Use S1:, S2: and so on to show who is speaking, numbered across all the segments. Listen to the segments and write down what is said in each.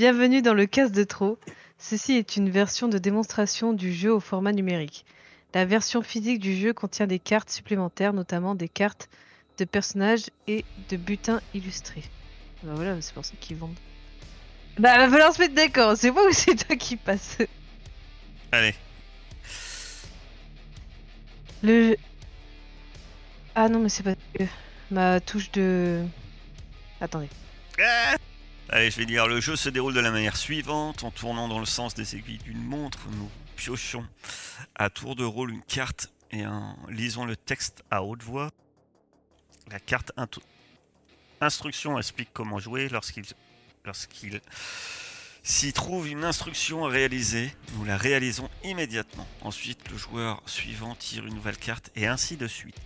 S1: Bienvenue dans le Casse de trop. Ceci est une version de démonstration du jeu au format numérique. La version physique du jeu contient des cartes supplémentaires, notamment des cartes de personnages et de butins illustrés. Bah voilà, c'est pour ça qu'ils vendent. Bah va falloir se mettre d'accord, c'est moi ou c'est toi qui passe?
S2: Allez.
S1: Le... Ah non mais c'est pas... Ma touche de... Attendez.
S2: Ah Allez, je vais dire, le jeu se déroule de la manière suivante. En tournant dans le sens des aiguilles d'une montre, nous piochons à tour de rôle une carte et en lisons le texte à haute voix. La carte instruction explique comment jouer lorsqu'il lorsqu'il s'y trouve une instruction à réaliser. Nous la réalisons immédiatement. Ensuite, le joueur suivant tire une nouvelle carte et ainsi de suite.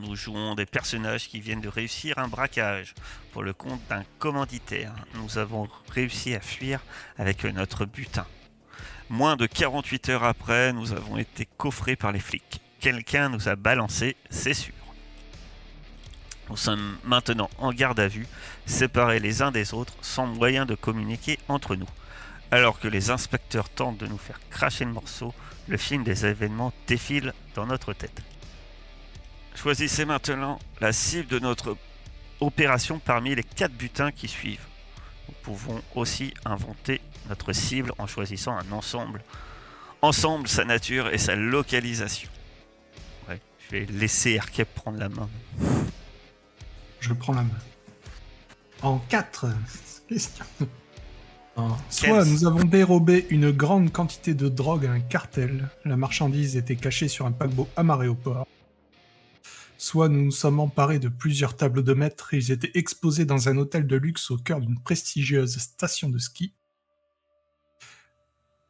S2: Nous jouons des personnages qui viennent de réussir un braquage pour le compte d'un commanditaire. Nous avons réussi à fuir avec notre butin. Moins de 48 heures après, nous avons été coffrés par les flics. Quelqu'un nous a balancé, c'est sûr. Nous sommes maintenant en garde à vue, séparés les uns des autres, sans moyen de communiquer entre nous. Alors que les inspecteurs tentent de nous faire cracher le morceau, le film des événements défile dans notre tête. Choisissez maintenant la cible de notre opération parmi les quatre butins qui suivent. Nous pouvons aussi inventer notre cible en choisissant un ensemble. Ensemble, sa nature et sa localisation. Ouais, je vais laisser Arcep prendre la main.
S3: Je prends la main. En 4 questions. En- Soit nous avons dérobé une grande quantité de drogue à un cartel. La marchandise était cachée sur un paquebot amarré au port. Soit nous nous sommes emparés de plusieurs tableaux de maître et ils étaient exposés dans un hôtel de luxe au cœur d'une prestigieuse station de ski.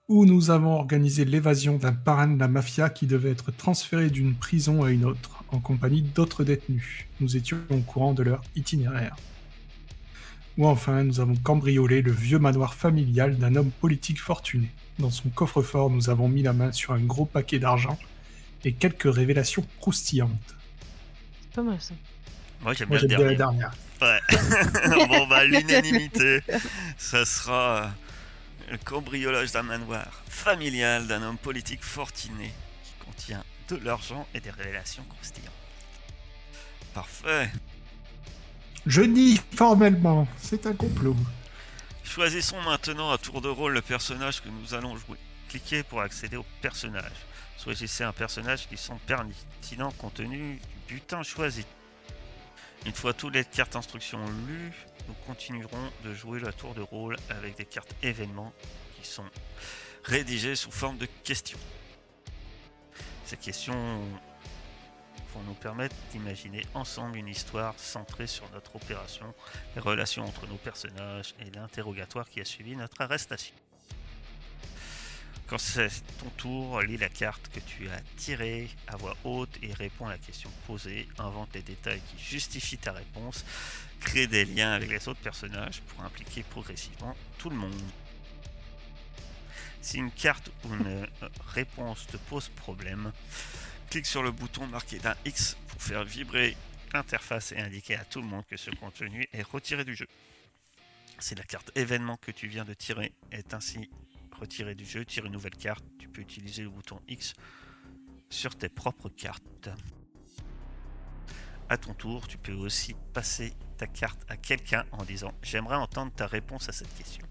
S3: Ou nous avons organisé l'évasion d'un parrain de la mafia qui devait être transféré d'une prison à une autre, en compagnie d'autres détenus. Nous étions au courant de leur itinéraire. Ou enfin, nous avons cambriolé le vieux manoir familial d'un homme politique fortuné. Dans son coffre-fort, nous avons mis la main sur un gros paquet d'argent et quelques révélations croustillantes.
S1: Pas mal ça.
S2: Moi j'aime bien le dernier.
S3: dernière.
S2: Ouais. bon bah l'unanimité, ça sera le cambriolage d'un manoir familial d'un homme politique fortuné qui contient de l'argent et des révélations croustillantes. Parfait.
S3: Je nie formellement, c'est un complot.
S2: Choisissons maintenant à tour de rôle le personnage que nous allons jouer. Cliquez pour accéder au personnage. Choisissez un personnage qui semble pertinent compte tenu butin choisi. Une fois toutes les cartes instructions lues, nous continuerons de jouer la tour de rôle avec des cartes événements qui sont rédigées sous forme de questions. Ces questions vont nous permettre d'imaginer ensemble une histoire centrée sur notre opération les relations entre nos personnages et l'interrogatoire qui a suivi notre arrestation. Quand c'est ton tour, lis la carte que tu as tirée à voix haute et réponds à la question posée, invente les détails qui justifient ta réponse, crée des liens avec les autres personnages pour impliquer progressivement tout le monde. Si une carte ou une euh, réponse te pose problème, clique sur le bouton marqué d'un X pour faire vibrer l'interface et indiquer à tout le monde que ce contenu est retiré du jeu. Si la carte événement que tu viens de tirer est ainsi retirée du jeu, tire une nouvelle carte. Tu peux utiliser le bouton X sur tes propres cartes. À ton tour, tu peux aussi passer ta carte à quelqu'un en disant J'aimerais entendre ta réponse à cette question.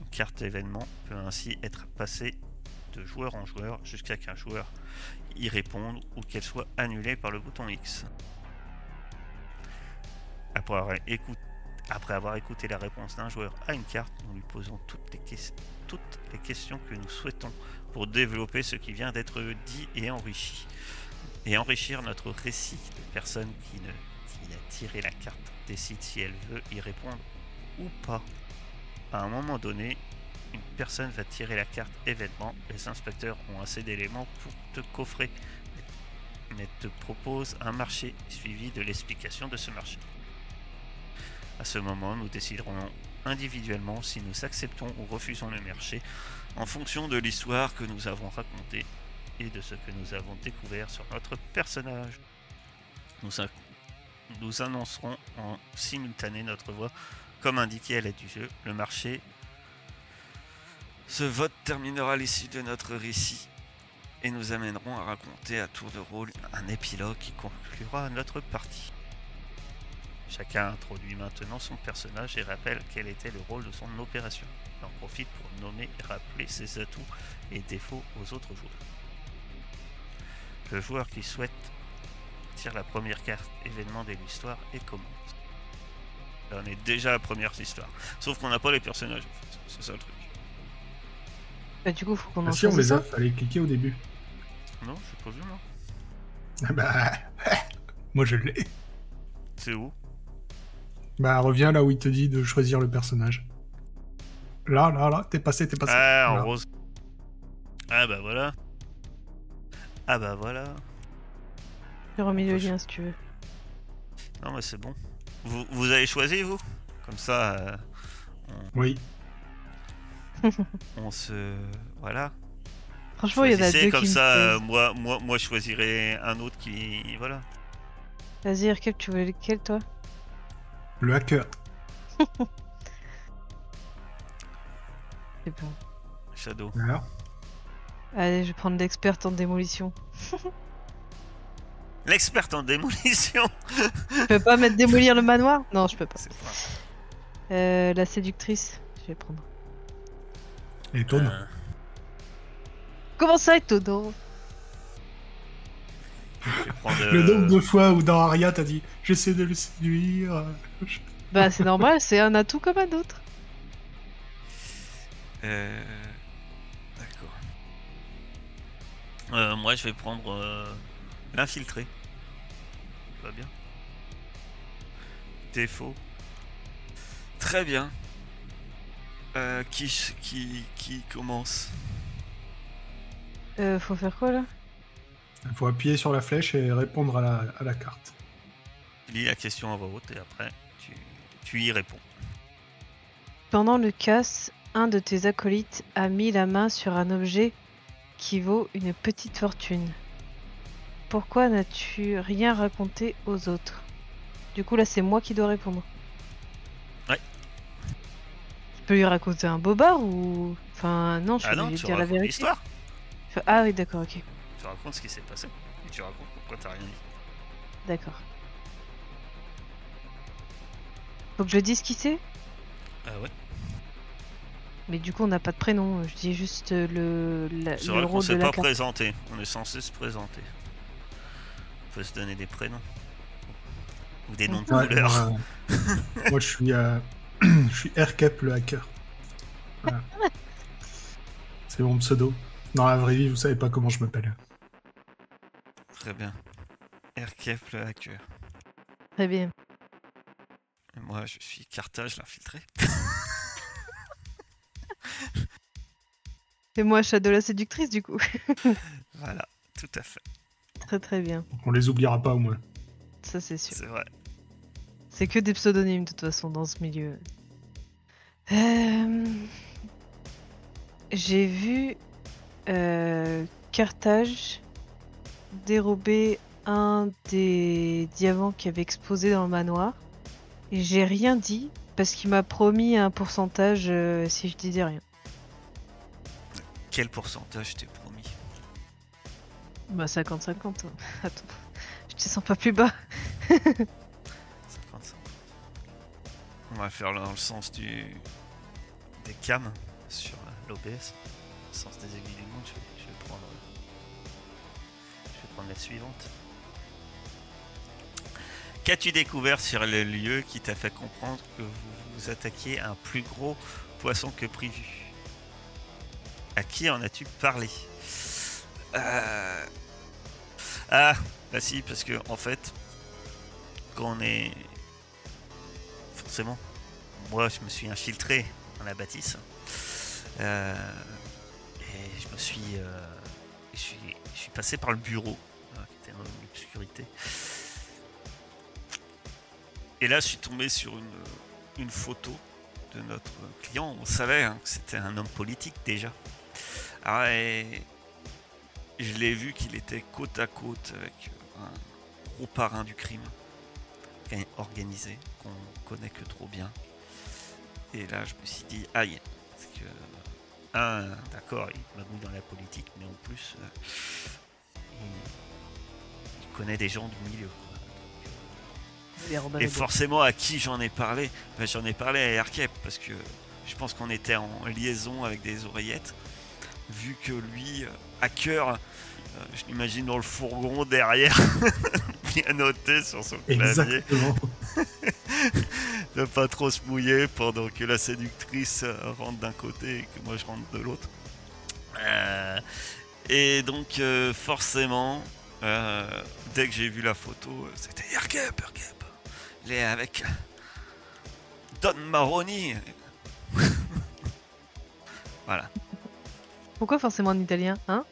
S2: Une carte événement peut ainsi être passée de joueur en joueur jusqu'à qu'un joueur y réponde ou qu'elle soit annulée par le bouton X. Après avoir, après avoir écouté la réponse d'un joueur à une carte, nous lui posons toutes les, ques- toutes les questions que nous souhaitons pour développer ce qui vient d'être dit et enrichi. Et enrichir notre récit. La personne qui, ne, qui a tiré la carte décide si elle veut y répondre ou pas. À un moment donné, une personne va tirer la carte événement. Les inspecteurs ont assez d'éléments pour te coffrer, mais te propose un marché suivi de l'explication de ce marché. À ce moment, nous déciderons individuellement si nous acceptons ou refusons le marché en fonction de l'histoire que nous avons racontée et de ce que nous avons découvert sur notre personnage. Nous, annoncerons en simultané notre voix Comme indiqué à l'aide du jeu, le marché. Ce vote terminera l'issue de notre récit et nous amènerons à raconter à tour de rôle un épilogue qui conclura notre partie. Chacun introduit maintenant son personnage et rappelle quel était le rôle de son opération. Il en profite pour nommer et rappeler ses atouts et défauts aux autres joueurs. Le joueur qui souhaite tire la première carte événement de l'histoire et commence. Là, on est déjà à la première histoire. Sauf qu'on n'a pas les personnages, en fait. C'est ça le truc.
S1: Bah, du coup, faut qu'on en
S3: Ah, si on les a, fallait cliquer au début.
S2: Non, j'ai pas vu, moi.
S3: Ah Bah, moi je l'ai.
S2: C'est où?
S3: Bah, reviens là où il te dit de choisir le personnage. Là, là, là, t'es passé, t'es passé.
S2: Ah, en rose. Ah bah voilà. Ah bah voilà.
S1: J'ai remis le lien si tu veux.
S2: Non, mais c'est bon. Vous, vous avez choisi, vous? Comme ça, euh,
S3: Oui.
S2: on se... Voilà.
S1: Franchement, il y en a deux
S2: comme
S1: qui me
S2: ça, euh, moi, moi, moi, je choisirai un autre qui... Voilà.
S1: Vas-y, Erkel, tu voulais lequel, toi?
S3: Le hacker.
S1: C'est bon.
S2: Shadow.
S3: Alors,
S1: Allez, je vais prendre l'experte en démolition.
S2: L'experte en démolition
S1: Je peux pas mettre démolir le manoir? Non, je peux pas. Euh, la séductrice, je vais prendre.
S3: étonnant.
S2: Euh,
S1: Comment ça, étonnant
S2: prendre,
S3: Le
S2: euh,
S3: nombre de fois où dans Aria t'as dit j'essaie de le séduire.
S1: Bah, c'est normal, c'est un atout comme un autre.
S2: Euh, D'accord. Euh, moi, je vais prendre euh, l'infiltré. Va bien. Défaut. Très bien. Euh, qui, qui, qui commence?
S1: Euh, faut faire quoi là?
S3: Il faut appuyer sur la flèche et répondre à la, à la carte.
S2: Tu lis la question à voix haute et après, tu, tu y réponds.
S1: Pendant le casse, un de tes acolytes a mis la main sur un objet qui vaut une petite fortune. Pourquoi n'as-tu rien raconté aux autres? Du coup, là, c'est moi qui dois répondre.
S2: Ouais.
S1: Je peux lui raconter un bobard ou. Enfin, non, je
S2: Ah
S1: vais
S2: non,
S1: lui
S2: tu
S1: dire la vérité. Ah oui, d'accord, ok.
S2: Tu racontes ce qui s'est passé. Et tu racontes pourquoi t'as rien dit.
S1: D'accord. Faut que je dise qui c'est?
S2: Ah ouais.
S1: Mais du coup, on n'a pas de prénom. Je dis juste le, la-
S2: C'est
S1: le
S2: vrai qu'on s'est pas
S1: carte.
S2: présenté. On est censé se présenter. On peut se donner des prénoms. Ou des noms de
S3: Ouais,
S2: couleurs.
S3: moi, moi, je suis, euh, je suis Aircap le hacker. Voilà. C'est mon pseudo. Dans la vraie vie, vous savez pas comment je m'appelle.
S2: Très bien. Aircap le hacker.
S1: Très bien.
S2: Et moi, je suis Carthage l'infiltré.
S1: Et moi, Shadow la séductrice, du coup.
S2: Voilà, tout à fait.
S1: très très bien.
S3: On les oubliera pas au moins.
S1: Ça, c'est sûr.
S2: C'est vrai.
S1: C'est que des pseudonymes, de toute façon, dans ce milieu. Euh, J'ai vu euh, Carthage dérober un des diamants qui avait explosé dans le manoir. Et j'ai rien dit parce qu'il m'a promis un pourcentage euh, si je disais rien.
S2: Quel pourcentage t'es promis?
S1: Bah 50-50. hein. Attends, je te sens pas plus bas.
S2: 55. On va faire dans le sens du des cams sur euh, l'OBS. Sens des monde, je vais, je vais prendre. La suivante. Qu'as-tu découvert sur le lieu qui t'a fait comprendre que vous attaquiez un plus gros poisson que prévu? À qui en as-tu parlé? Euh, Ah, bah si, parce que en fait, quand on est. Forcément, moi je me suis infiltré dans la bâtisse. Euh, euh, je, suis je suis passé par le bureau, euh, qui était dans l'obscurité. Et là, je suis tombé sur une, une photo de notre client. On savait hein, que c'était un homme politique déjà. Ah, et je l'ai vu qu'il était côte à côte avec un gros parrain du crime organisé qu'on connaît que trop bien. Et là, je me suis dit, aïe, parce que, un, d'accord, il m'a mis dans la politique, mais en plus, euh, il, il connaît des gens du milieu. quoi. Et forcément, à qui j'en ai parlé Ben, J'en ai parlé à Erkep, parce que je pense qu'on était en liaison avec des oreillettes, vu que lui, euh, hacker, euh, je l'imagine dans le fourgon derrière, bien noté sur son clavier.
S3: Exactement.
S2: de pas trop se mouiller pendant que la séductrice rentre d'un côté et que moi je rentre de l'autre. Euh, et donc euh, forcément, euh, dès que j'ai vu la photo, c'était Erkep, Erkep. Il est avec Don Maroni. voilà.
S1: Pourquoi forcément en italien hein?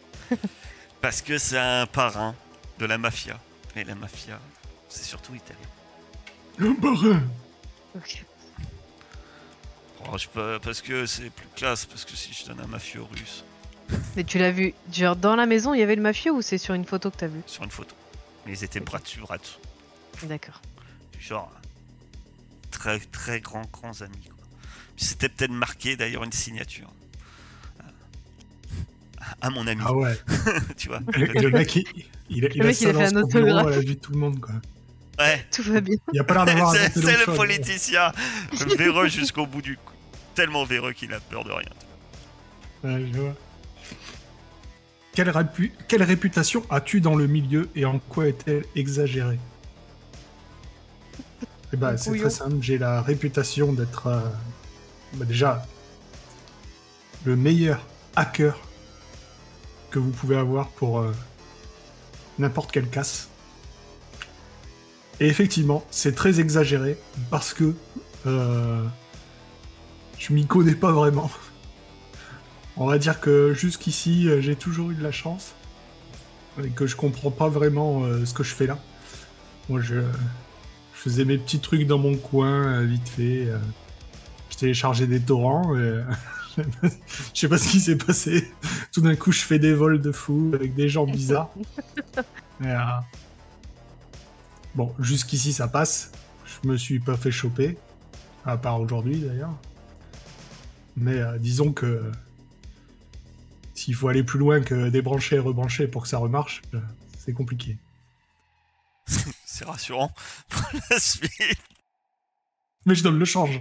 S2: Parce que c'est un parrain de la mafia. Et la mafia, c'est surtout italien.
S3: Un parrain.
S1: Ok.
S2: Oh, je peux- parce que c'est plus classe, parce que si je donne un mafieux russe
S1: Mais tu l'as vu, genre dans la maison, il y avait le mafieux ou c'est sur une photo que t'as vu
S2: sur une photo. Mais ils étaient bras dessus, bras dessous.
S1: D'accord.
S2: genre très très grands grands amis quoi. C'était peut-être marqué d'ailleurs une signature à mon ami,
S3: Ah ouais.
S2: tu vois.
S3: Le, le mec, il, il,
S1: Le
S3: a
S1: mec, il a fait un autographe.
S3: à la vue de tout le monde, quoi.
S2: Ouais,
S1: Tout va bien.
S3: Il a pas l'air d'avoir
S2: c'est le
S3: chose.
S2: politicien véreux jusqu'au bout du cou. Tellement véreux qu'il a peur de rien.
S3: Ouais, je vois. Quelle, répu- quelle réputation as-tu dans le milieu et en quoi est-elle exagérée? Eh ben, c'est très simple. J'ai la réputation d'être euh, bah, déjà le meilleur hacker que vous pouvez avoir pour euh, n'importe quelle casse. Et effectivement, c'est très exagéré parce que euh, je m'y connais pas vraiment. On va dire que jusqu'ici, j'ai toujours eu de la chance et que je comprends pas vraiment euh, ce que je fais là. Moi, je, je faisais mes petits trucs dans mon coin, euh, vite fait. je téléchargeais des torrents. et, je sais pas ce qui s'est passé. Tout d'un coup, je fais des vols de fou avec des gens bizarres. Et, Bon, jusqu'ici, ça passe. Je me suis pas fait choper. À part aujourd'hui, d'ailleurs. Mais euh, disons que s'il faut aller plus loin que débrancher et rebrancher pour que ça remarche, euh, c'est compliqué.
S2: C'est rassurant pour la suite.
S3: Mais je donne le change.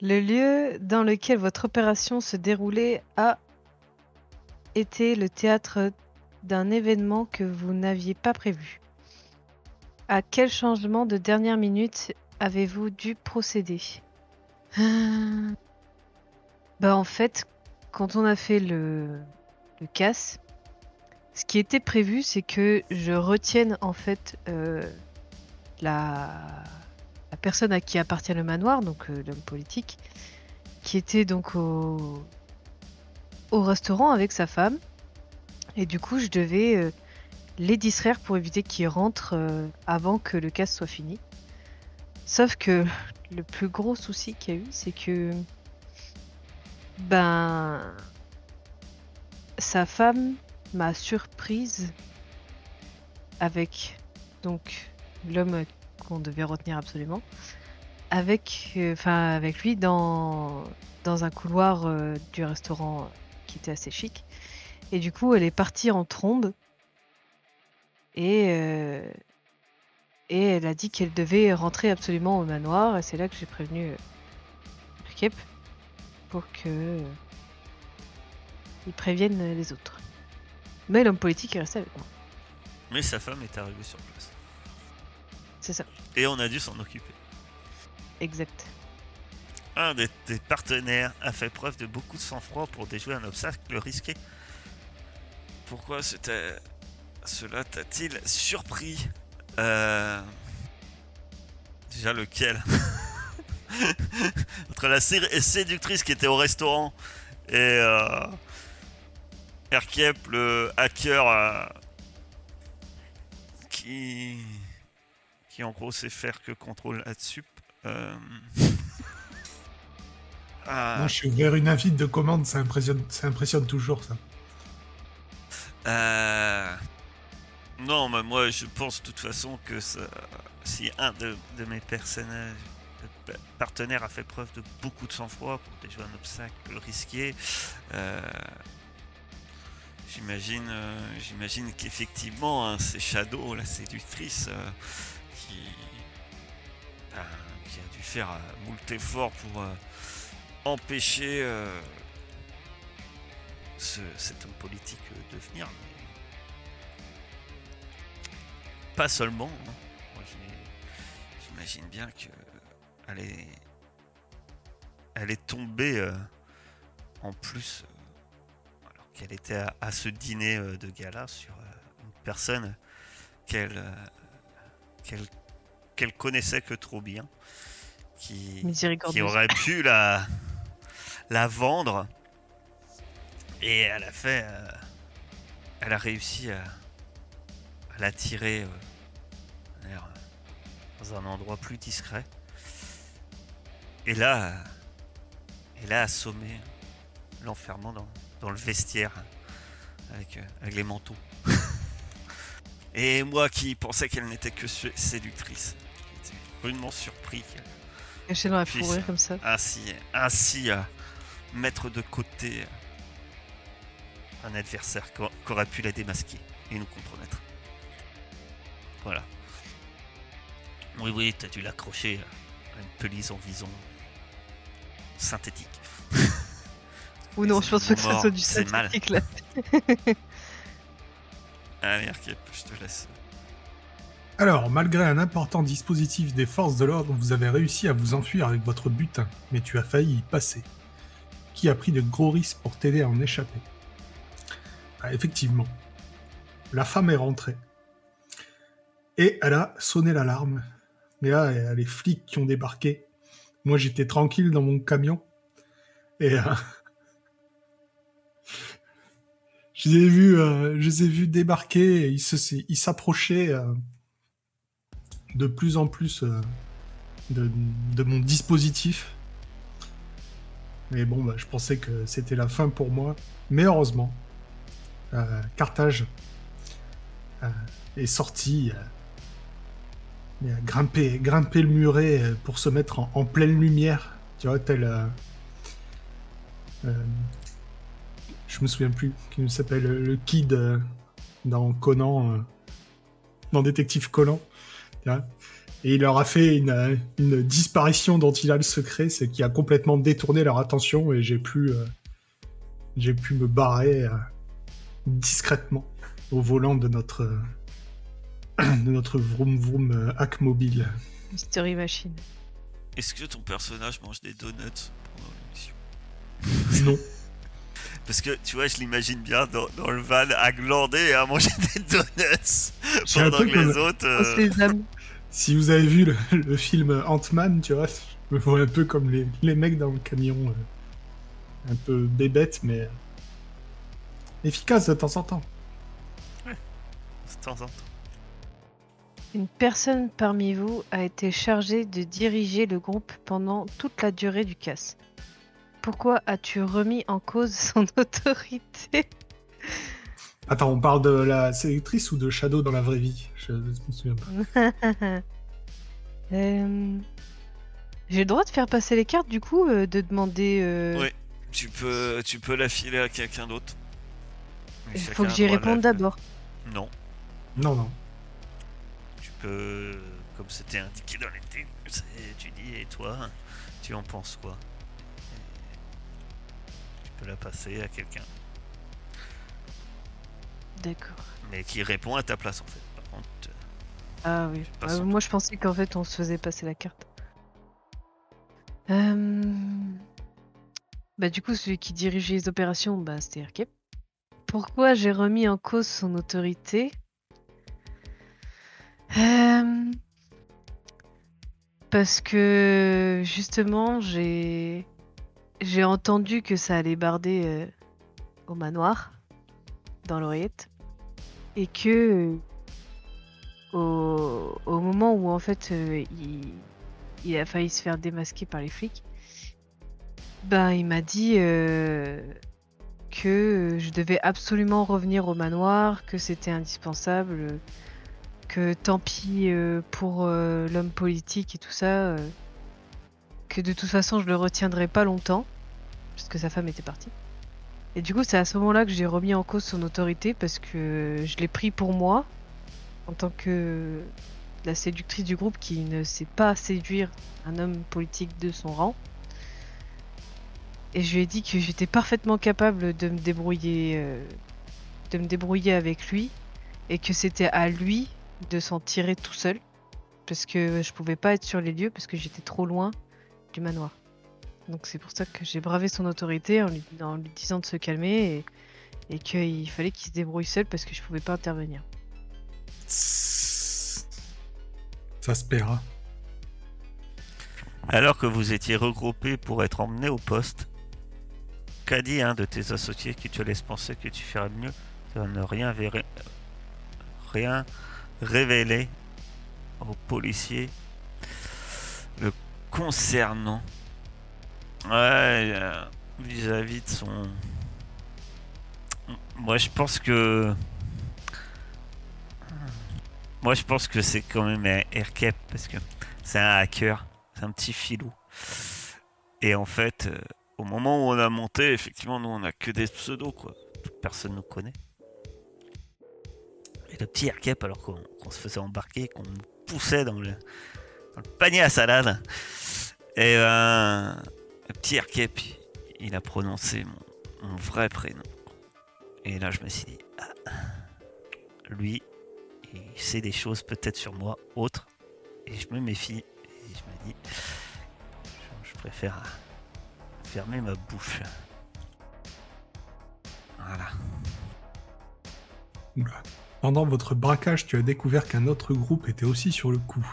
S1: Le lieu dans lequel votre opération se déroulait a été le théâtre d'un événement que vous n'aviez pas prévu. À quel changement de dernière minute avez-vous dû procéder? Ah. Bah en fait, quand on a fait le, casse, ce qui était prévu, c'est que je retienne en fait euh, la, personne à qui appartient le manoir, donc euh, l'homme politique, qui était donc au, au restaurant avec sa femme. Et du coup, je devais euh, les distraire pour éviter qu'ils rentrent euh, avant que le casse soit fini. Sauf que le plus gros souci qu'il y a eu, c'est que ben sa femme m'a surprise avec donc l'homme qu'on devait retenir absolument avec euh, enfin avec lui dans dans un couloir euh, du restaurant qui était assez chic et du coup elle est partie en trombe et euh, et elle a dit qu'elle devait rentrer absolument au manoir et c'est là que j'ai prévenu euh, Kep pour que euh, ils préviennent les autres mais l'homme politique est resté avec moi
S2: Mais sa femme est arrivée sur place.
S1: c'est ça
S2: Et on a dû s'en occuper.
S1: exact
S2: Un de tes partenaires a fait preuve de beaucoup de sang-froid pour déjouer un obstacle risqué. Pourquoi c'était... cela t'a-t-il surpris Euh, Déjà lequel Entre la sé- séductrice qui était au restaurant et euh... Erkiep, le hacker euh, qui qui en gros sait faire que contrôle là-dessus. Euh... ah,
S3: Moi, je suis ouvert une invite de commande, ça impressionne, ça impressionne toujours, ça.
S2: Euh, Non, mais moi je pense de toute façon que ça... si un de, mes personnages partenaire a fait preuve de beaucoup de sang-froid pour déjouer un obstacle risqué. Euh, j'imagine, euh, j'imagine qu'effectivement, hein, c'est Shadow, la séductrice, euh, qui, ben, qui, a dû faire moult efforts pour empêcher cet homme politique de venir. Pas seulement. Hein. j'imagine bien que elle est, elle est tombée euh, en plus, euh, alors qu'elle était à, ce dîner euh, de gala sur une personne qu'elle qu'elle connaissait que trop bien, qui, qui aurait pu la, la vendre. Et elle a fait. elle a réussi à, à l'attirer dans un endroit plus discret. Et là, elle a assommé l'enfermant dans, le vestiaire avec, euh, avec les manteaux. Et moi qui pensais qu'elle n'était que séductrice, j'étais rudement surpris
S1: qu'elle dans la fourrure comme ça.
S2: Ainsi, ainsi mettre de côté un adversaire qui aurait pu la démasquer et nous compromettre. Voilà. Oui, oui, t'as dû l'accrocher à une pelise en vison synthétique.
S1: Ou non, je pense pas que ça soit du synthétique là.
S2: Allez, Arkhip, je te laisse.
S3: Alors, malgré un important dispositif des forces de l'ordre, vous avez réussi à vous enfuir avec votre butin, mais tu as failli y passer. Qui a pris de gros risques pour t'aider à en échapper? Ah, Effectivement, la femme est rentrée. Et elle a sonné l'alarme. A les flics qui ont débarqué. Moi, j'étais tranquille dans mon camion. Et euh, je les ai vus, euh, je les ai vus débarquer. Et ils s'approchaient euh, de plus en plus de, mon dispositif. Mais bon, bah, je pensais que c'était la fin pour moi. Mais heureusement, Carthage est sorti grimper, grimper le muret euh, pour se mettre en, pleine lumière, tu vois, tel. Euh, euh, je me souviens plus, qui s'appelle le Kid dans Conan, dans Détective Conan. Et il leur a fait une, disparition dont il a le secret, c'est qui a complètement détourné leur attention et j'ai pu, j'ai pu me barrer discrètement au volant de notre de notre vroom vroom euh, hack mobile.
S1: Mystery Machine.
S2: Est-ce que ton personnage mange des donuts pendant l'émission?
S3: Non.
S2: Parce que tu vois, je l'imagine bien dans, le van à glander et à manger des donuts pendant que les autres. Euh,
S3: si vous avez vu le, film Ant-Man, tu vois, je me vois un peu comme les, les mecs dans le camion. Euh, un peu bébête, mais efficace de temps en temps.
S2: Ouais, de temps en temps.
S1: Une personne parmi vous a été chargée de diriger le groupe pendant toute la durée du casse. Pourquoi as-tu remis en cause son autorité?
S3: Attends, on parle de la sélectrice ou de Shadow dans la vraie vie? Je me souviens pas.
S1: Euh, j'ai le droit de faire passer les cartes du coup, euh, de demander. Euh,
S2: oui, tu peux, tu peux la filer à quelqu'un d'autre.
S1: Il faut que j'y réponde d'abord.
S2: Non.
S3: Non, non
S2: comme c'était indiqué dans les textes, tu dis, et toi, tu en penses quoi? Tu peux la passer à quelqu'un.
S1: D'accord.
S2: Mais qui répond à ta place en fait. Par contre,
S1: ah oui. Euh, moi je pensais qu'en fait on se faisait passer la carte. Euh, bah du coup celui qui dirigeait les opérations, bah c'était Erkep. Pourquoi j'ai remis en cause son autorité? Euh, parce que justement, j'ai j'ai entendu que ça allait barder euh, au manoir, dans l'oreillette, et que au, moment où en fait euh, il, il, a failli se faire démasquer par les flics, ben il m'a dit que je devais absolument revenir au manoir, que c'était indispensable tant pis euh, pour euh, l'homme politique et tout ça. Euh, que de toute façon je le retiendrai pas longtemps, puisque sa femme était partie. Et du coup, c'est à ce moment-là que j'ai remis en cause son autorité parce que je l'ai pris pour moi en tant que la séductrice du groupe qui ne sait pas séduire un homme politique de son rang. Et je lui ai dit que j'étais parfaitement capable de me débrouiller, de me débrouiller avec lui et que c'était à lui de s'en tirer tout seul parce que je pouvais pas être sur les lieux parce que j'étais trop loin du manoir. Donc c'est pour ça que j'ai bravé son autorité en lui, en lui disant de se calmer et, et qu'il fallait qu'il se débrouille seul parce que je pouvais pas intervenir.
S3: Ça se paiera.
S2: Alors que vous étiez regroupés pour être emmenés au poste, qu'a dit un de tes associés qui te laisse penser que tu ferais mieux de ne rien, verra- rien révéler aux policiers le concernant Ouais, euh, vis-à-vis de son. Moi, je pense que. Moi, je pense que c'est quand même Aircap parce que c'est un hacker, c'est un petit filou. Et en fait, euh, au moment où on a monté, effectivement, nous on a que des pseudos quoi. Personne nous connaît. Le petit Aircap, alors qu'on se faisait embarquer, qu'on poussait dans le, dans le panier à salade. Et ben. Le petit Aircap, il a prononcé mon, vrai prénom. Et là, je me suis dit, ah, lui, il sait des choses peut-être sur moi, autres. Et je me méfie. Et je me dis, je, je préfère fermer ma bouche. Voilà.
S3: Pendant votre braquage, tu as découvert qu'un autre groupe était aussi sur le coup.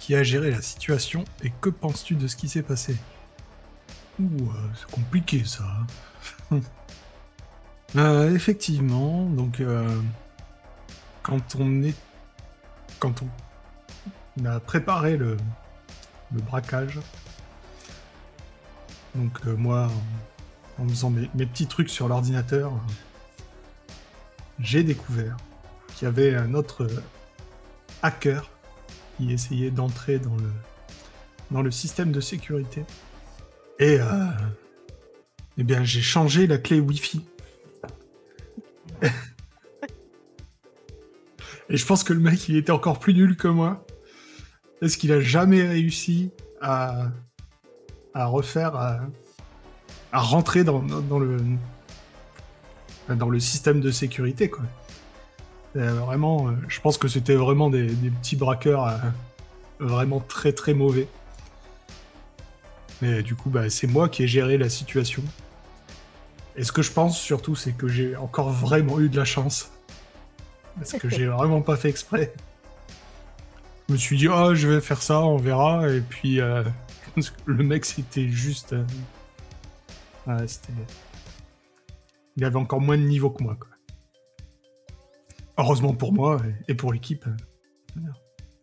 S3: Qui a géré la situation et que penses-tu de ce qui s'est passé? Ouh, euh, c'est compliqué ça. Euh, effectivement, donc euh, quand on est, quand on a préparé le, le braquage, donc euh, moi, en, faisant mes petits trucs sur l'ordinateur, j'ai découvert qu'il y avait un autre hacker qui essayait d'entrer dans le, système de sécurité. Et euh, eh bien, j'ai changé la clé Wi-Fi. Et je pense que le mec, il était encore plus nul que moi. Est-ce qu'il a jamais réussi à, refaire, à, rentrer dans le dans le système de sécurité, quoi. Euh, vraiment, euh, je pense que c'était vraiment des, des petits braqueurs euh, vraiment très très mauvais. Mais du coup, bah, c'est moi qui ai géré la situation. Et ce que je pense surtout, c'est que j'ai encore vraiment eu de la chance. Parce que j'ai vraiment pas fait exprès. Je me suis dit, oh, je vais faire ça, on verra. Et puis, euh, le mec, c'était juste. euh, ouais, c'était. Il avait encore moins de niveau que moi, quoi. Heureusement pour moi et- pour l'équipe.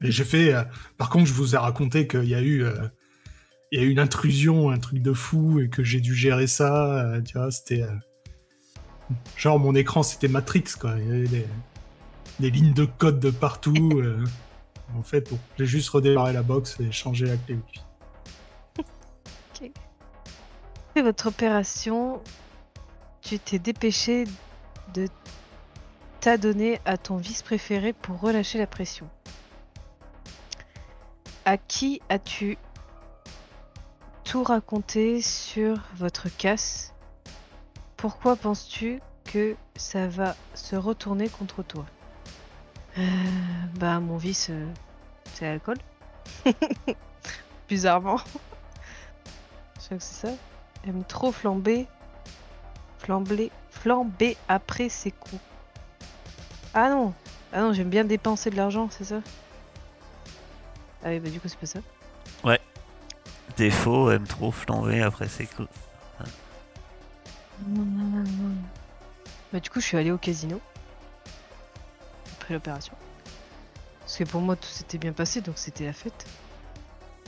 S3: Et j'ai fait. euh, par contre, je vous ai raconté qu'il y a eu. euh, il y a eu une intrusion, un truc de fou, et que j'ai dû gérer ça. euh, tu vois, c'était. genre, mon écran, c'était Matrix, quoi. Il y avait des, des lignes de code de partout. En fait, bon, j'ai juste redémarré la box et changé la clé.
S1: Après votre opération, tu t'es dépêché de t'adonner à ton vice préféré pour relâcher la pression. À qui as-tu tout raconté sur votre casse? Pourquoi penses-tu que ça va se retourner contre toi? Euh, Bah, mon vice, euh, c'est l'alcool. Bizarrement. Je crois que c'est ça. Aime trop flamber. Flamber, flamber après ses coups. Ah non Ah non, j'aime bien dépenser de l'argent, c'est ça? Ah oui, bah du coup, c'est pas ça.
S2: Défaut, aime trop flamber après ses coups.
S1: Bah du coup, je suis allée au casino. Après l'opération. Parce que pour moi, tout s'était bien passé, donc c'était la fête.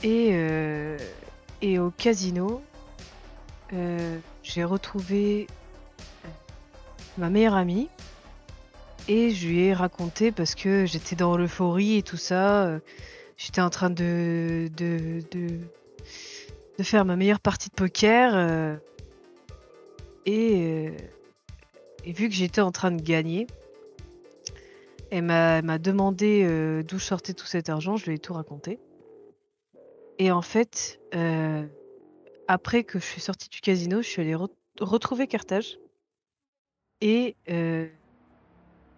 S1: Et, euh, et au casino, euh, j'ai retrouvé ma meilleure amie. Et je lui ai raconté parce que j'étais dans l'euphorie et tout ça. euh, J'étais en train de, de, faire ma meilleure partie de poker. euh, et, euh, et vu que j'étais en train de gagner, elle m'a demandé d'où sortait tout cet argent. Je lui ai tout raconté. Et en fait, après que je suis sortie du casino, je suis allée re- retrouver Carthage. Et, euh,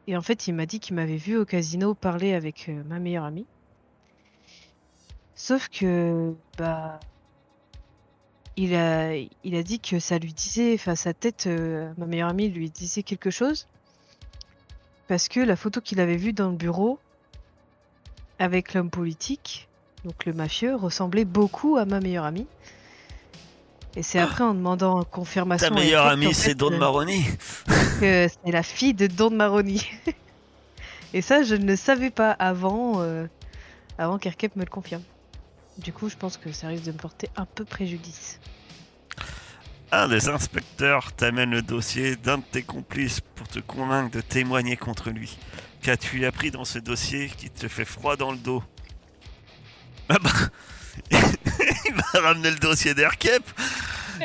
S1: et en fait, il m'a dit qu'il m'avait vu au casino parler avec euh, ma meilleure amie. Sauf que, bah, il a, il a dit que ça lui disait, enfin, sa tête, euh, ma meilleure amie lui disait quelque chose. Parce que la photo qu'il avait vue dans le bureau avec l'homme politique, donc le mafieux, ressemblait beaucoup à ma meilleure amie. Et c'est après en demandant confirmation.
S2: Ta meilleure amie, c'est Don
S1: euh,
S2: Maroni.
S1: que c'est la fille de Don Maroni. Et ça, je ne le savais pas avant, euh, avant qu'Erkep me le confirme. Du coup, je pense que ça risque de me porter un peu préjudice.
S2: Un des inspecteurs t'amène le dossier d'un de tes complices pour te convaincre de témoigner contre lui. Qu'as-tu appris dans ce dossier qui te fait froid dans le dos? Ah bah, Il m'a ramené le dossier d'Aircap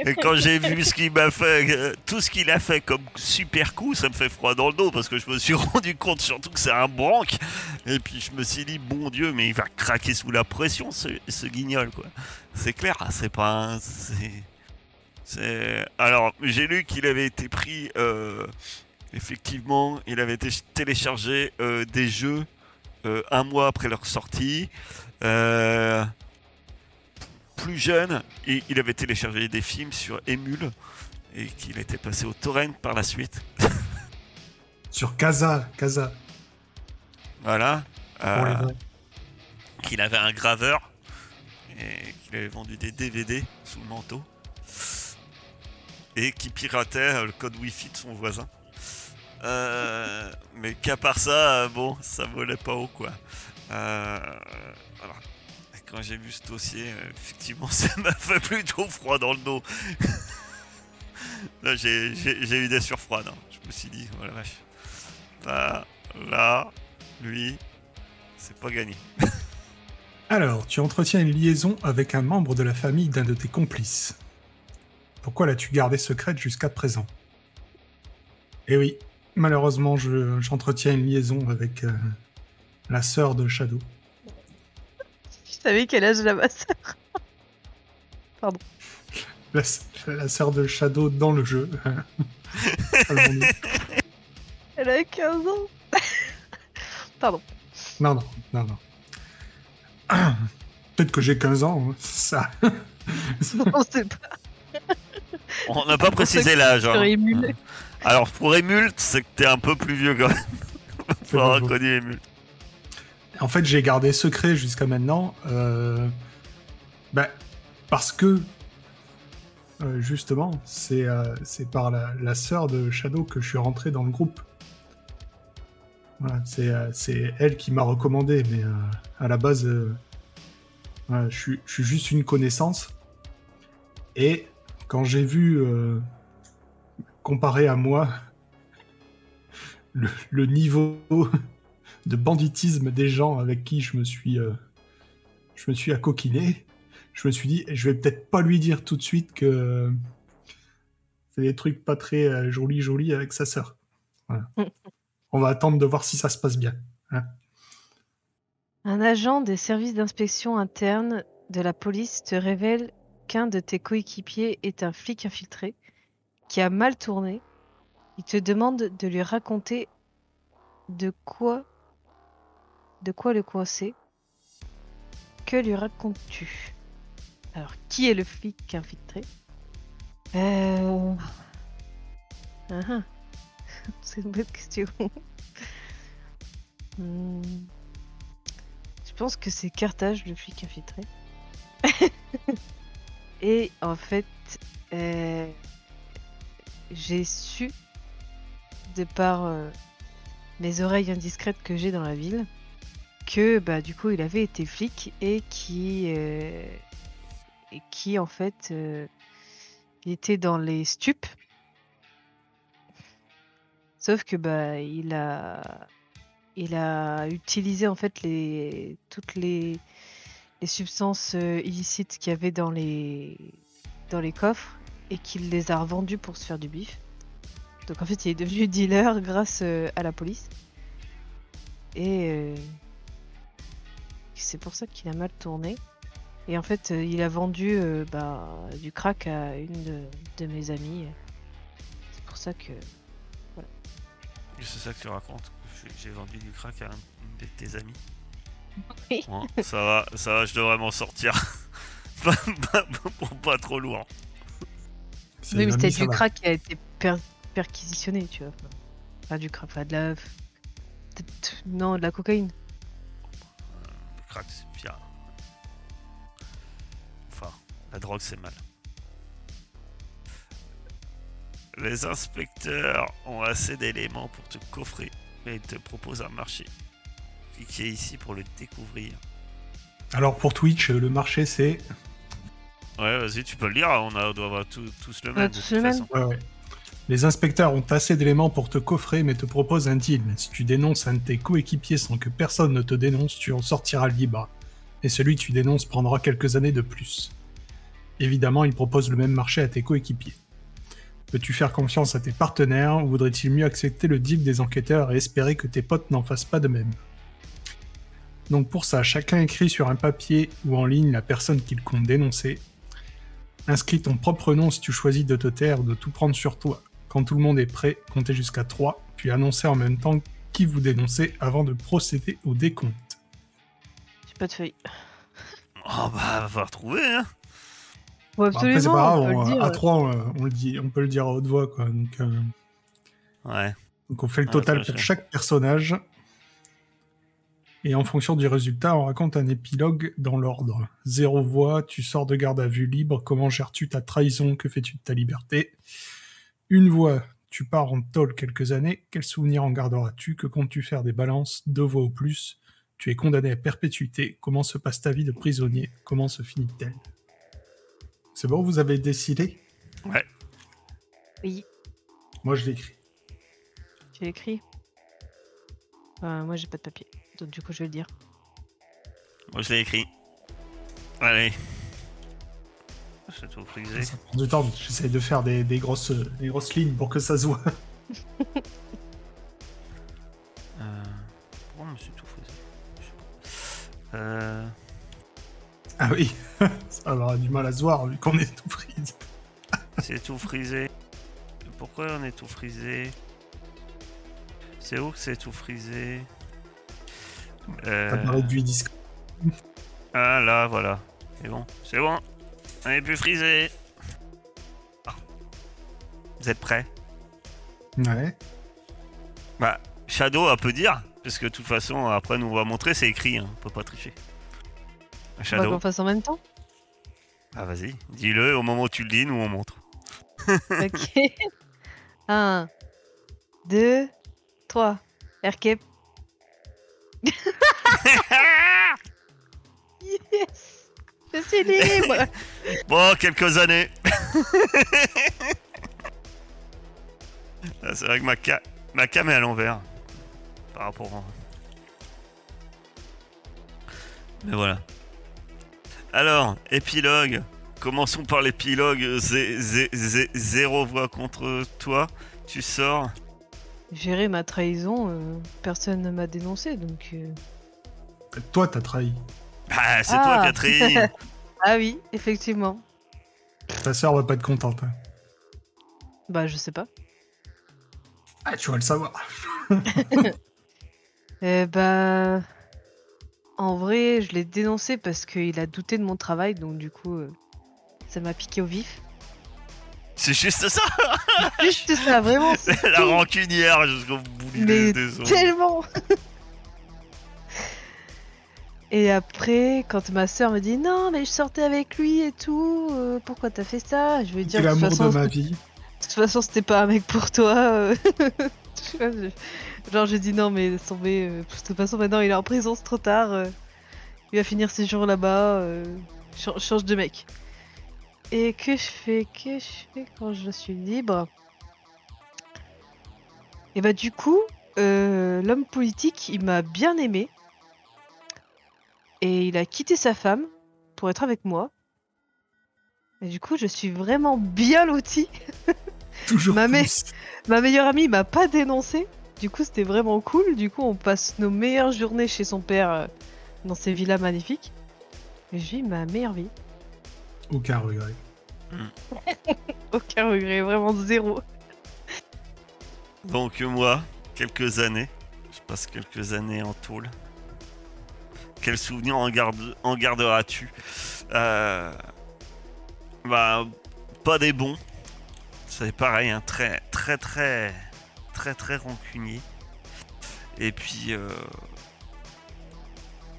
S2: et quand j'ai vu ce qu'il m'a fait, euh, tout ce qu'il a fait comme super coup, ça me fait froid dans le dos parce que je me suis rendu compte surtout que c'est un branque. Et puis je me suis dit, bon Dieu, mais il va craquer sous la pression ce, guignol quoi. C'est clair, ah, c'est pas un. Alors, j'ai lu qu'il avait été pris. euh, effectivement, il avait été téléchargé euh, des jeux un mois après leur sortie. Euh, plus jeune, il avait téléchargé des films sur Emule et qu'il était passé au torrent par la suite.
S3: Sur Casa, Casa,
S2: Voilà. Euh, qu'il avait un graveur et qu'il avait vendu des DVD sous le manteau et qui piratait euh, le code wifi de son voisin. Euh, mais qu'à part ça, bon, ça volait pas haut quoi. Euh, quand j'ai vu ce dossier, euh, effectivement, ça m'a fait plutôt froid dans le dos. là, j'ai eu des surfroides. hein. Je me suis dit, voilà, vache. Là, là, lui, c'est pas gagné.
S3: Alors, tu entretiens une liaison avec un membre de la famille d'un de tes complices. Pourquoi l'as-tu gardé secrète jusqu'à présent? Eh oui, malheureusement, je- j'entretiens une liaison avec euh, la sœur de Shadow.
S1: Tu savais quel âge la ma sœur
S3: La, s- la sœur de Shadow dans le jeu.
S1: Elle a 15 ans. Pardon.
S3: non, non, non, non. Peut-être que j'ai 15 ans, hein, ça.
S1: On sait pas.
S2: On n'a pas précisé l'âge. hein. Alors pour Emule, c'est que t'es un peu plus vieux quand même. Faut avoir connu Emule.
S3: En fait, j'ai gardé secret jusqu'à maintenant. euh, bah, parce que, euh, justement, c'est euh, par la, sœur de Shadow que je suis rentré dans le groupe. Voilà, c'est elle qui m'a recommandé, mais à la base, je, suis, je suis juste une connaissance. Et quand j'ai vu, comparé à moi, le niveau de banditisme des gens avec qui je me suis, euh, je me suis accoquiné, je me suis dit, je vais peut-être pas lui dire tout de suite que c'est des trucs pas très euh, jolis jolis avec sa sœur. Voilà. On va attendre de voir si ça se passe bien.
S1: Un agent des services d'inspection interne de la police te révèle qu'un de tes coéquipiers est un flic infiltré qui a mal tourné. Il te demande de lui raconter de quoi de quoi le coincer. Que lui racontes-tu? Alors, qui est le flic infiltré? Euh... ah ah. C'est une bonne question. Hmm. Je pense que c'est Carthage, le flic infiltré. Et en fait, euh, j'ai su, de par euh, mes oreilles indiscrètes que j'ai dans la ville, que bah du coup il avait été flic et qui, euh, qui en fait euh, était dans les stupes. Sauf que bah il a il a utilisé en fait les toutes les les substances euh, illicites qu'il y avait dans les, dans les coffres et qu'il les a revendues pour se faire du bif. Donc en fait, il est devenu dealer grâce euh, à la police. Et c'est pour ça qu'il a mal tourné. Et en fait, euh, il a vendu euh, bah, du crack à une de, de mes amies. C'est pour ça que.
S2: C'est ça que tu racontes. J'ai- vendu du crack à un de tes amis.
S1: Oui.
S2: Bon, ça va, ça va, je devrais m'en sortir. Pas- pas- pas- pas trop lourd.
S3: C'est
S1: Oui, mais c'était du
S3: va.
S1: crack qui a été per- perquisitionné, tu vois. Enfin, Pas du crack, enfin de la. Non, de la cocaïne.
S2: Crack, c'est bien. Enfin, la drogue, c'est mal. Les inspecteurs ont assez d'éléments pour te coffrer, mais ils te proposent un marché. Cliquez ici pour le découvrir.
S3: Alors pour Twitch, le marché c'est.
S2: Ouais, vas-y, tu peux le lire, on, a, on doit avoir tout- tous le même.
S1: tous
S2: toute
S1: le même.
S2: façon.
S3: Ouais, ouais. Les inspecteurs ont assez d'éléments pour te coffrer, mais te proposent un deal. Si tu dénonces un de tes coéquipiers sans que personne ne te dénonce, tu en sortiras libre. Et celui que tu dénonces prendra quelques années de plus. Évidemment, ils proposent le même marché à tes coéquipiers. Peux-tu faire confiance à tes partenaires ou voudrait-il mieux accepter le deal des enquêteurs et espérer que tes potes n'en fassent pas de même? Donc pour ça, chacun écrit sur un papier ou en ligne la personne qu'il compte dénoncer. Inscris ton propre nom si tu choisis de te taire de tout prendre sur toi. Quand tout le monde est prêt, comptez jusqu'à 3, puis annoncez en même temps qui vous dénoncez avant de procéder au décompte.
S1: J'ai pas de feuille.
S2: Oh bah, va falloir trouver, hein.
S3: Après, c'est pas grave,
S1: on peut
S3: on-
S1: le dire.
S3: à 3, on, on le dit, on peut le dire à haute voix. Quoi. Donc, euh,
S2: Ouais.
S3: donc on fait le
S2: Ouais,
S3: total pour chaque personnage. Et en fonction du résultat, on raconte un épilogue dans l'ordre. Zéro voix, tu sors de garde à vue libre, comment gères-tu ta trahison, que fais-tu de ta liberté? Une voix, tu pars en tôle quelques années, quel souvenir en garderas-tu? Que comptes-tu faire des balances? Deux voix ou plus, tu es condamné à perpétuité, comment se passe ta vie de prisonnier? Comment se finit-elle? C'est bon, vous avez décidé?
S1: Oui,
S3: Moi, je l'écris.
S1: tu l'as écrit. Euh, moi, j'ai pas de papier. Donc, du coup, je vais le dire.
S2: Moi, je l'ai écrit. Allez. C'est tout frisé.
S3: Ça prend du temps, j'essaie de faire des, des grosses, des grosses lignes pour que ça se voit.
S2: Euh... Pourquoi je me suis tout frisé. Euh...
S3: Ah oui, ça avoir du mal à se voir vu qu'on est tout frise.
S2: C'est tout frisé. Pourquoi on est tout frisé? C'est où que c'est tout frisé? Euh,
S3: T'as parlé du disque.
S2: Ah là, voilà. C'est bon. C'est bon. On est plus frisé. Vous êtes prêts?
S3: Ouais.
S2: Bah, Shadow, un peu dire. Parce que de toute façon, après, nous, on va montrer, c'est écrit. Hein. On peut pas tricher.
S1: On va qu'on fasse en même temps?
S2: Ah, vas-y. Dis-le. Au moment où tu le dis, nous, on montre.
S1: Ok. 1, 2, 3. Aircap. Je suis libre
S2: Bon, quelques années. Ah, c'est vrai que ma, ca- ma cam est à l'envers. Par rapport à... Mais voilà. Alors, épilogue. Commençons par l'épilogue. Zé- zé- zé- Zéro voix contre toi. Tu sors.
S1: Gérer ma trahison, euh, personne ne m'a dénoncé, donc... euh,
S3: Toi, t'as trahi.
S2: Ah, c'est
S1: Ah.
S2: toi, Catherine.
S1: Ah oui, effectivement.
S3: Ta sœur va pas être contente. hein.
S1: Bah, je sais pas.
S3: Ah, tu vas le savoir.
S1: Eh bah... En vrai, je l'ai dénoncé parce qu'il a douté de mon travail, donc du coup, euh, ça m'a piqué au vif.
S2: c'est juste ça.
S1: Juste ça, vraiment, c'est
S2: La
S1: tout.
S2: rancunière jusqu'au bout du
S1: Mais
S2: des os.
S1: tellement Et après, quand ma soeur me dit non, mais je sortais avec lui et tout, euh, pourquoi t'as fait ça? Je vais dire de toute
S3: l'amour de
S1: façon,
S3: ma vie.
S1: de toute façon, c'était pas un mec pour toi. euh. Genre, j'ai dit non, mais laisse tomber. euh, De toute façon, maintenant il est en prison, c'est trop tard. euh. Il va finir ses jours là-bas. chan- Change de mec. Et que je fais Que je fais quand je suis libre? Et bah, du coup, l'homme politique, il m'a bien aimé. Et il a quitté sa femme pour être avec moi. Et du coup, je suis vraiment bien lotie.
S3: Toujours
S1: Ma. Ma meilleure amie m'a pas dénoncé. Du coup, c'était vraiment cool. Du coup, on passe nos meilleures journées chez son père euh, dans ces villas magnifiques. Et je vis ma meilleure vie.
S3: Aucun regret.
S1: Aucun regret, vraiment zéro.
S2: Donc moi, quelques années. Je passe quelques années en tôle. Quel souvenir en, garde, en garderas-tu Euh, Bah, pas des bons. C'est pareil, un très, très, très, très, très rancunier. Et puis, euh,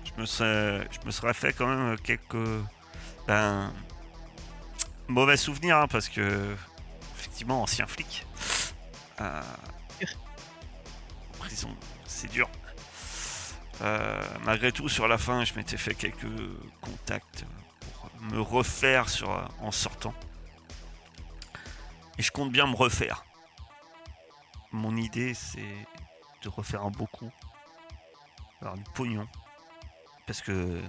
S2: je me serais, je me serais fait quand même quelques, ben, mauvais souvenirs hein, parce que, effectivement, ancien flic. Euh, prison, c'est dur. Euh, malgré tout, sur la fin, je m'étais fait quelques contacts pour me refaire sur, en sortant. Et je compte bien me refaire. Mon idée, c'est de refaire un beau coup. Alors, du pognon. Parce que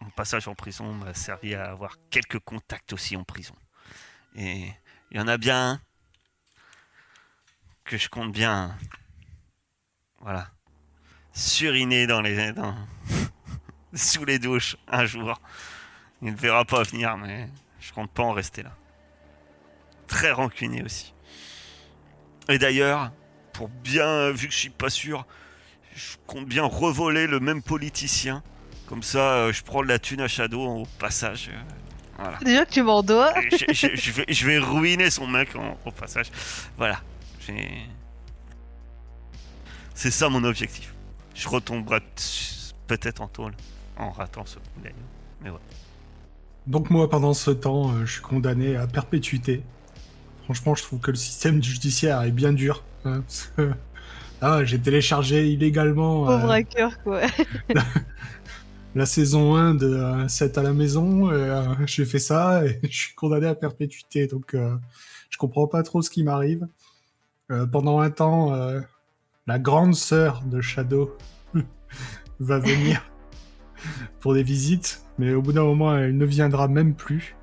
S2: mon passage en prison m'a servi à avoir quelques contacts aussi en prison. Et il y en a bien que je compte bien. Voilà. Suriner dans les. Dans, sous les douches un jour. Il ne verra pas venir, mais je compte pas en rester là. Très rancunier aussi. Et d'ailleurs, pour bien. Vu que je suis pas sûr, je compte bien revoler le même politicien. Comme ça, euh, je prends de la thune à Shadow au passage. euh, Voilà.
S1: Déjà que tu m'en dois.
S2: Je, je- je vais, je vais ruiner son mec en- au passage. Voilà. C'est ça mon objectif. Je retomberai peut-être en tôle en ratant ce coup d'ailleurs.
S3: Donc moi, pendant ce temps, euh, je suis condamné à perpétuité. Franchement, je trouve que le système judiciaire est bien dur. hein, parce que- ah, j'ai téléchargé illégalement euh,
S1: Pauvre hacker, quoi.
S3: la saison 1 de euh, 7 à la maison. euh, j'ai fait ça et je suis condamné à perpétuité. Donc, euh, je comprends pas trop ce qui m'arrive. Euh, pendant un temps, euh, la grande sœur de Shadow va venir pour des visites, mais au bout d'un moment, elle ne viendra même plus.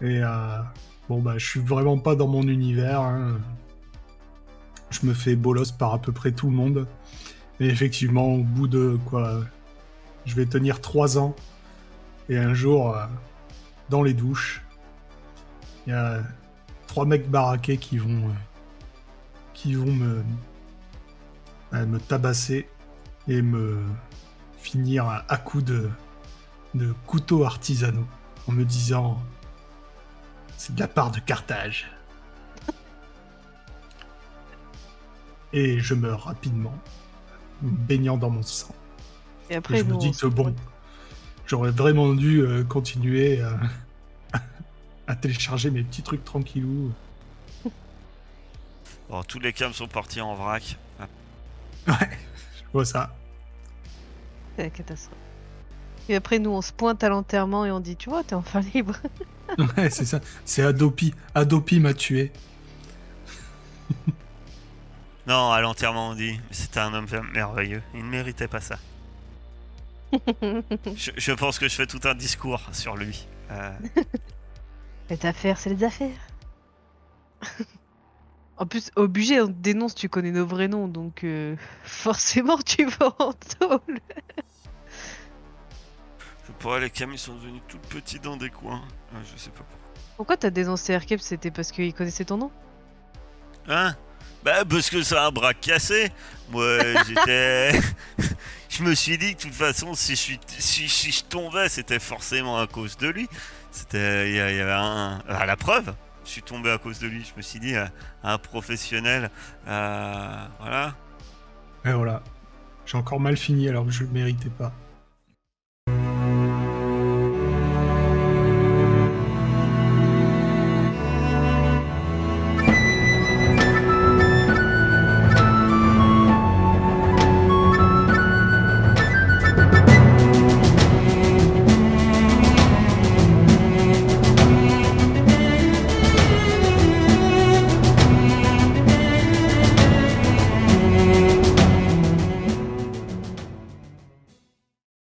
S3: Et euh, bon, bah, je suis vraiment pas dans mon univers. hein. Je me fais bolos par à peu près tout le monde. Et effectivement, au bout de quoi, je vais tenir trois ans. Et un jour, euh, dans les douches, il y a trois mecs baraqués qui vont, euh, qui vont me, me tabasser et me finir à, à coups de, de couteaux artisanaux en me disant c'est de la part de Carthage. Et je meurs rapidement, baignant dans mon sang.
S1: Et
S3: Et
S1: après,
S3: je me dis que bon, j'aurais vraiment dû euh, continuer euh, à télécharger mes petits trucs tranquillou.
S2: Bon, tous les cams sont partis en vrac.
S3: Ouais, je vois ça.
S1: C'est la catastrophe. Et après, nous, on se pointe à l'enterrement et on dit Tu vois, t'es enfin libre.
S3: Ouais, c'est ça. C'est Adopi. Adopi m'a tué.
S2: Non, à l'enterrement on dit, c'était un homme merveilleux. Il ne méritait pas ça. Je, je pense que je fais tout un discours sur lui. Euh,
S1: Les affaires, c'est les affaires. En plus, obligé, on te dénonce, tu connais nos vrais noms, donc euh, forcément, tu vas en tôle.
S2: je pourrais, les cams ils sont devenus tout petits dans des coins. Euh, je sais pas pourquoi.
S1: Pourquoi t'as dénoncé Aircap C'était parce qu'il connaissait ton nom?
S2: Hein? Bah parce que c'est un bras cassé. Moi j'étais. je me suis dit que de toute façon si je suis si, si je tombais c'était forcément à cause de lui. C'était il y, a- il y avait un à la preuve. Je suis tombé à cause de lui. Je me suis dit euh, un professionnel. euh, voilà.
S3: Et voilà. J'ai encore mal fini alors que je le méritais pas.